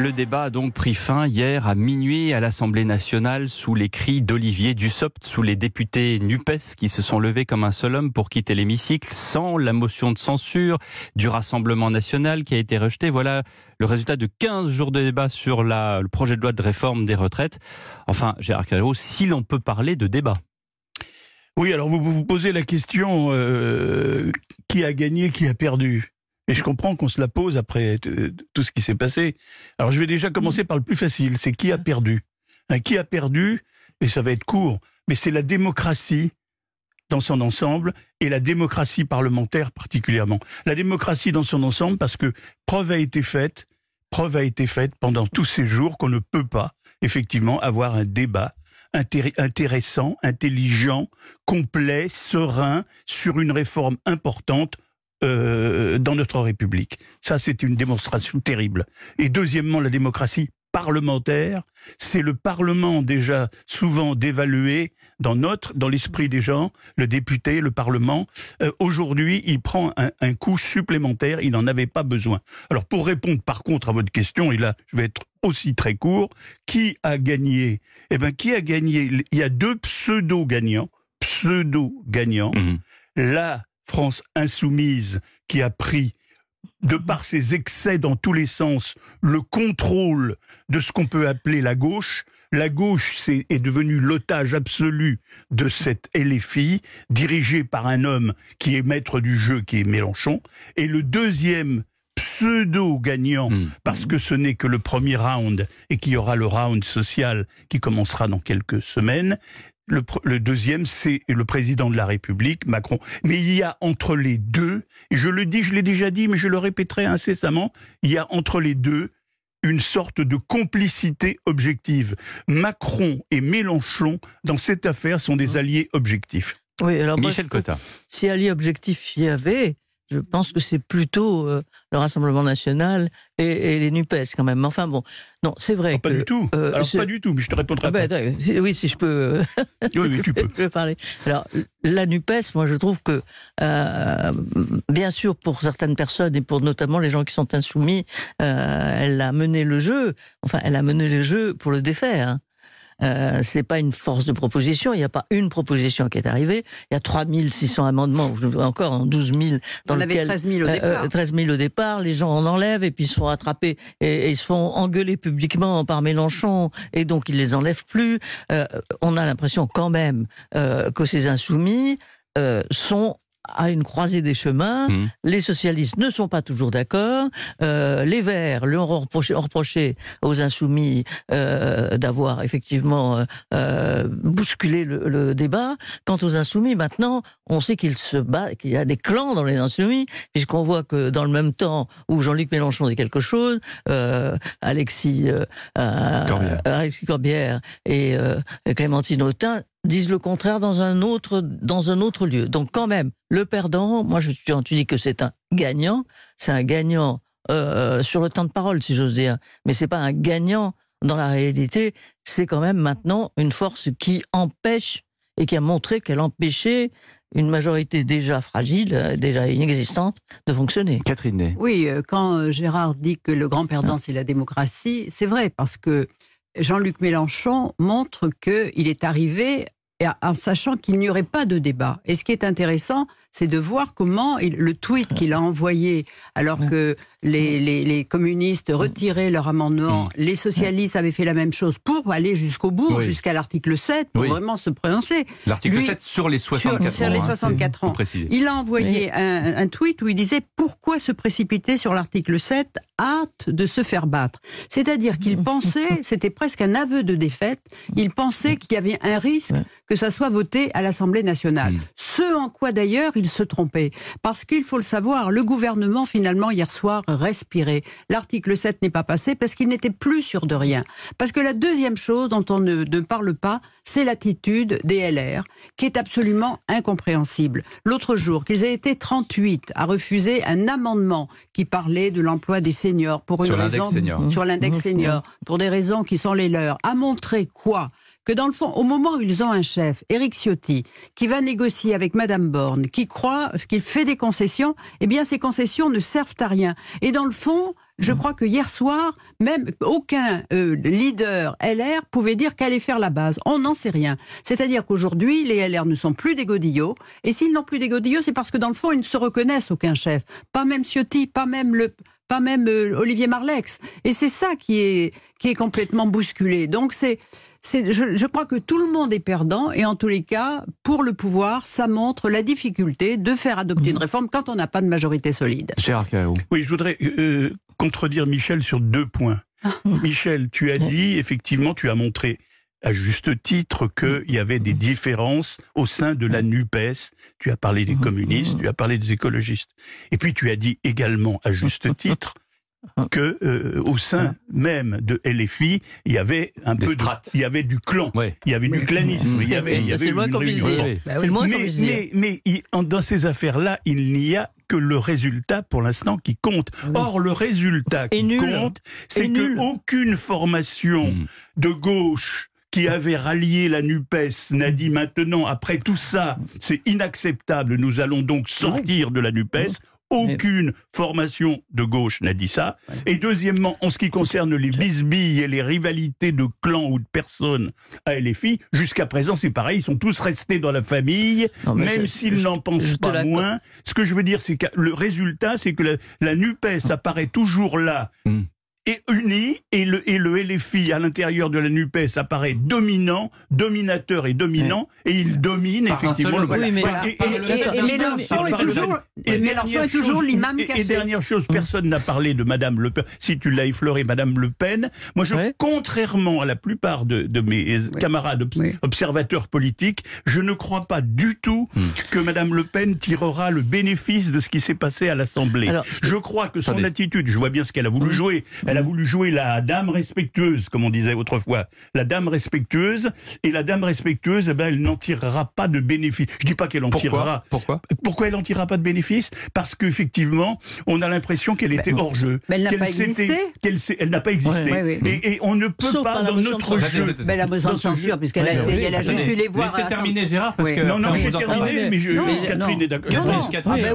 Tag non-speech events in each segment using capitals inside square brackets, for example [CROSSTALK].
Le débat a donc pris fin hier à minuit à l'Assemblée nationale sous les cris d'Olivier Dussopt, sous les députés NUPES qui se sont levés comme un seul homme pour quitter l'hémicycle sans la motion de censure du Rassemblement national qui a été rejetée. Voilà le résultat de 15 jours de débat sur le projet de loi de réforme des retraites. Enfin, Gérard Carreau, si l'on peut parler de débat. Oui, alors vous vous posez la question euh, qui a gagné, qui a perdu? Et je comprends qu'on se la pose après tout ce qui s'est passé. Alors je vais déjà commencer par le plus facile, c'est qui a perdu? Hein, qui a perdu, et ça va être court, mais c'est la démocratie dans son ensemble et la démocratie parlementaire particulièrement. La démocratie dans son ensemble parce que preuve a été faite, preuve a été faite pendant tous ces jours qu'on ne peut pas effectivement avoir un débat intéressant, intelligent, complet, serein sur une réforme importante euh, dans notre République. Ça, c'est une démonstration terrible. Et deuxièmement, la démocratie parlementaire, c'est le Parlement déjà souvent dévalué dans notre, dans l'esprit des gens, le député, le Parlement. Euh, aujourd'hui, il prend un, un coup supplémentaire, il n'en avait pas besoin. Alors pour répondre par contre à votre question, et là je vais être aussi très court, qui a gagné? Eh bien, qui a gagné? Il y a deux pseudo-gagnants, pseudo-gagnants. Mmh. Là, France insoumise qui a pris de par ses excès dans tous les sens, le contrôle de ce qu'on peut appeler la gauche. La gauche est, est devenue l'otage absolu de cette LFI, dirigée par un homme qui est maître du jeu, qui est Mélenchon. Et le deuxième pseudo-gagnant, hmm. parce que ce n'est que le premier round et qu'il y aura le round social qui commencera dans quelques semaines, le, deuxième, c'est le président de la République, Macron. Mais il y a entre les deux, et je le dis, je l'ai déjà dit, mais je le répéterai incessamment, il y a entre les deux une sorte de complicité objective. Macron et Mélenchon, dans cette affaire, sont des alliés objectifs. Oui, alors Michel Cotta. Si alliés objectifs il y avait, je pense que c'est plutôt euh, le Rassemblement national et, les Nupes quand même. Enfin bon, non, c'est vrai. pas du tout. Euh, Alors pas du tout, mais je te répondrai ah ben, oui, si je peux. oui, tu [LAUGHS] peux. parler. Alors la Nupes, moi je trouve que euh, bien sûr pour certaines personnes et pour notamment les gens qui sont insoumis, elle a mené le jeu. Enfin, elle a mené le jeu pour le défaire. Euh, c'est pas une force de proposition. Il n'y a pas une proposition qui est arrivée. Il y a 3600 amendements, encore en 12 000 dans On lequel, 13 000 au euh, départ. 13 000 au départ. Les gens en enlèvent et puis ils se font attraper et, ils se font engueuler publiquement par Mélenchon et donc ils les enlèvent plus. Euh, on a l'impression quand même euh, que ces insoumis euh, sont à une croisée des chemins. Mmh. Les socialistes ne sont pas toujours d'accord. Euh, les Verts lui ont reproché, reproché aux insoumis euh, d'avoir effectivement euh, euh bousculé le, le, débat. Quant aux insoumis, maintenant, on sait qu'il se bat, qu'il y a des clans dans les insoumis, puisqu'on voit que dans le même temps où Jean-Luc Mélenchon dit quelque chose, euh, Alexis, euh, Corbière. Alexis Corbière et Clémentine Autain disent le contraire dans un autre dans un autre lieu. Donc quand même, le perdant, moi je tu dis que c'est un gagnant, c'est un gagnant euh, sur le temps de parole si j'ose dire, mais c'est pas un gagnant dans la réalité. C'est quand même maintenant une force qui empêche et qui a montré qu'elle empêchait une majorité déjà fragile, déjà inexistante, de fonctionner. Catherine Oui, euh, quand euh, Gérard dit que le grand perdant, c'est la démocratie, c'est vrai, parce que Jean-Luc Mélenchon montre qu'il est arrivé en sachant qu'il n'y aurait pas de débat. Et ce qui est intéressant, c'est de voir comment le tweet qu'il a envoyé alors que les, les, communistes retiraient leur amendement, les socialistes avaient fait la même chose pour aller jusqu'au bout, jusqu'à l'article 7, pour vraiment se prononcer. L'article 7 sur les 64 sur, les 64 ans. Il a envoyé un, un, tweet où il disait pourquoi se précipiter sur l'article 7 hâte de se faire battre. C'est-à-dire qu'il [LAUGHS] pensait, c'était presque un aveu de défaite, il pensait qu'il y avait un risque que ça soit voté à l'Assemblée nationale. Hmm. Ce en quoi d'ailleurs il se trompait. Parce qu'il faut le savoir, le gouvernement finalement hier soir respirait. L'article 7 n'est pas passé parce qu'il n'était plus sûr de rien. Parce que la deuxième chose dont on ne, ne parle pas, c'est l'attitude des LR, qui est absolument incompréhensible. L'autre jour, qu'ils aient été 38 à refuser un amendement qui parlait de l'emploi des seniors pour une sur raison senior. sur l'index mmh. senior pour des raisons qui sont les leurs, a montré quoi? Que dans le fond, au moment où ils ont un chef, Éric Ciotti, qui va négocier avec Madame Borne, qui croit qu'il fait des concessions, eh bien ces concessions ne servent à rien. Et dans le fond, Je crois que hier soir, même aucun euh, leader LR pouvait dire qu'allait faire la base. On n'en sait rien. C'est-à-dire qu'aujourd'hui, les LR ne sont plus des godillots. Et s'ils n'ont plus des godillots, c'est parce que dans le fond, ils ne se reconnaissent aucun chef. Pas même Ciotti, pas même le, pas même euh, Olivier Marlex. Et c'est ça qui est, qui est complètement bousculé. Donc c'est, c'est, je, je, crois que tout le monde est perdant et en tous les cas, pour le pouvoir, ça montre la difficulté de faire adopter une mhm. réforme quand on n'a pas de majorité solide. Oui, je voudrais euh, contredire Michel sur deux points. Ah. Michel, tu as dit, effectivement, tu as montré à juste titre qu'il y avait des différences au sein de la NUPES. Tu as parlé des communistes, tu as parlé des écologistes. Et puis tu as dit également, à juste titre, que euh, au sein même de LFI, il y avait un peu de, il y avait du clan, il y avait du clanisme, il y avait, il y avait une mais, mais, mais, dans ces affaires-là, il n'y a que le résultat pour l'instant qui compte. Or, le résultat qui compte, c'est que aucune formation hmm. de gauche qui avait rallié la NUPES n'a dit maintenant, après tout ça, c'est inacceptable, nous allons donc sortir de la NUPES. Aucune formation de gauche n'a dit ça. Et deuxièmement, en ce qui concerne les bisbilles et les rivalités de clans ou de personnes à LFI, jusqu'à présent c'est pareil, ils sont tous restés dans la famille, même s'ils n'en pensent pas moins. Ce que je veux dire, c'est que le résultat, c'est que la, NUPES apparaît toujours là, hmm est uni et le, et le LFI à l'intérieur de la NUPES apparaît dominant, dominateur et dominant, et il domine effectivement le oui, mais, et, Mélenchon est toujours, est toujours l'imam caché. Et dernière chose, personne n'a parlé de Madame Le Pen. Si tu l'as effleuré, Madame Le Pen, moi je, contrairement à la plupart de, de mes camarades observateurs politiques, je ne crois pas du tout hmm. que Madame Le Pen tirera le bénéfice de ce qui s'est passé à l'Assemblée. Je crois que son attitude, je vois bien ce qu'elle a voulu hmm. jouer, elle a voulu jouer la dame respectueuse, comme on disait autrefois. La dame respectueuse. Et la dame respectueuse, eh ben, elle n'en tirera pas de bénéfice. Je dis pas qu'elle en tirera. Pourquoi? Pourquoi elle n'en tirera pas de bénéfice? Parce qu'effectivement, on a l'impression qu'elle était hors jeu. Mais elle n'a pas existé. elle n'a pas existé. Et, on ne peut pas dans notre jeu. Mais elle a besoin de censure puisqu'elle a, elle a juste eu les voir. C'est terminé, Gérard. Parce que non, non, j'ai terminé, mais, je, Catherine est d'accord.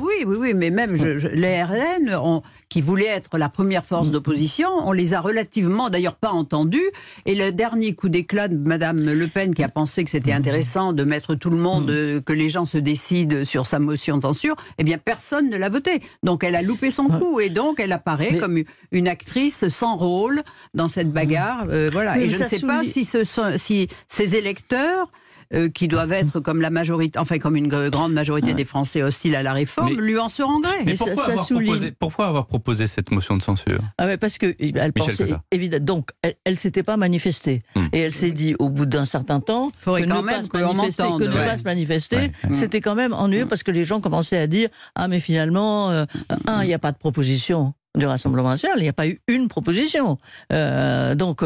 Oui, oui, oui, mais même les RN, qui voulaient être la première force d'opposition on les a relativement, d'ailleurs pas entendus. Et le dernier coup d'éclat de Madame Le Pen, qui a pensé que c'était intéressant de mettre tout le monde, mm. que les gens se décident sur sa motion de censure, eh bien personne ne l'a voté. Donc elle a loupé son coup et donc elle apparaît comme une actrice sans rôle dans cette bagarre. Euh, voilà. et je ne sais pas si, ce si ces électeurs euh, qui doivent [LAUGHS] être comme la majorité, enfin comme une grande majorité des Français hostiles à la réforme, lui en seront gré. Mais pourquoi, ça, avoir proposé, pourquoi, avoir proposé, cette motion de censure? Ah Parce que elle pensait, évidemment, donc elle, elle s'était pas manifestée. Hmm. et elle s'est dit au bout d'un certain temps que, quand ne, même pas se manifester, que ne pas se manifester, c'était quand même ennuyeux parce que les gens commençaient à dire ah mais finalement euh, un il n'y a pas de proposition du Rassemblement national, il n'y a pas eu une proposition. Euh, donc,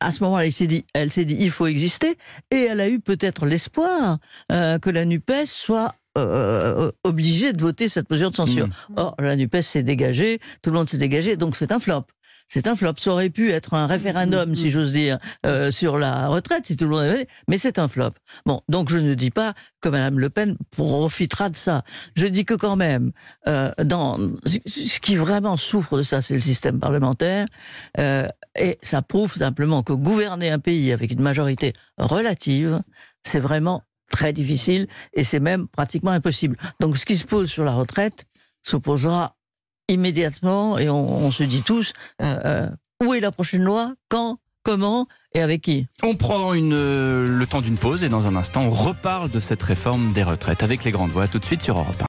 à ce moment-là, elle s'est dit, elle s'est dit, il faut exister, et elle a eu peut-être l'espoir euh, que la Nupes soit euh, obligée de voter cette mesure de censure. Mmh. Or, la Nupes s'est dégagée, tout le monde s'est dégagé, donc c'est un flop c'est un flop. Ça aurait pu être un référendum, si j'ose dire, euh, sur la retraite, si tout le monde avait, mais c'est un flop. Bon, donc je ne dis pas que Madame Le Pen profitera de ça. Je dis que quand même, euh, dans ce qui vraiment souffre de ça, c'est le système parlementaire, euh, et ça prouve simplement que gouverner un pays avec une majorité relative, c'est vraiment très difficile et c'est même pratiquement impossible. Donc ce qui se pose sur la retraite s'opposera immédiatement et on, se dit tous euh, euh, où est la prochaine loi, quand, comment? Et avec qui? On prend euh, le temps d'une pause et dans un instant on reparle de cette réforme des retraites avec les grandes voix tout de suite sur Europe 1.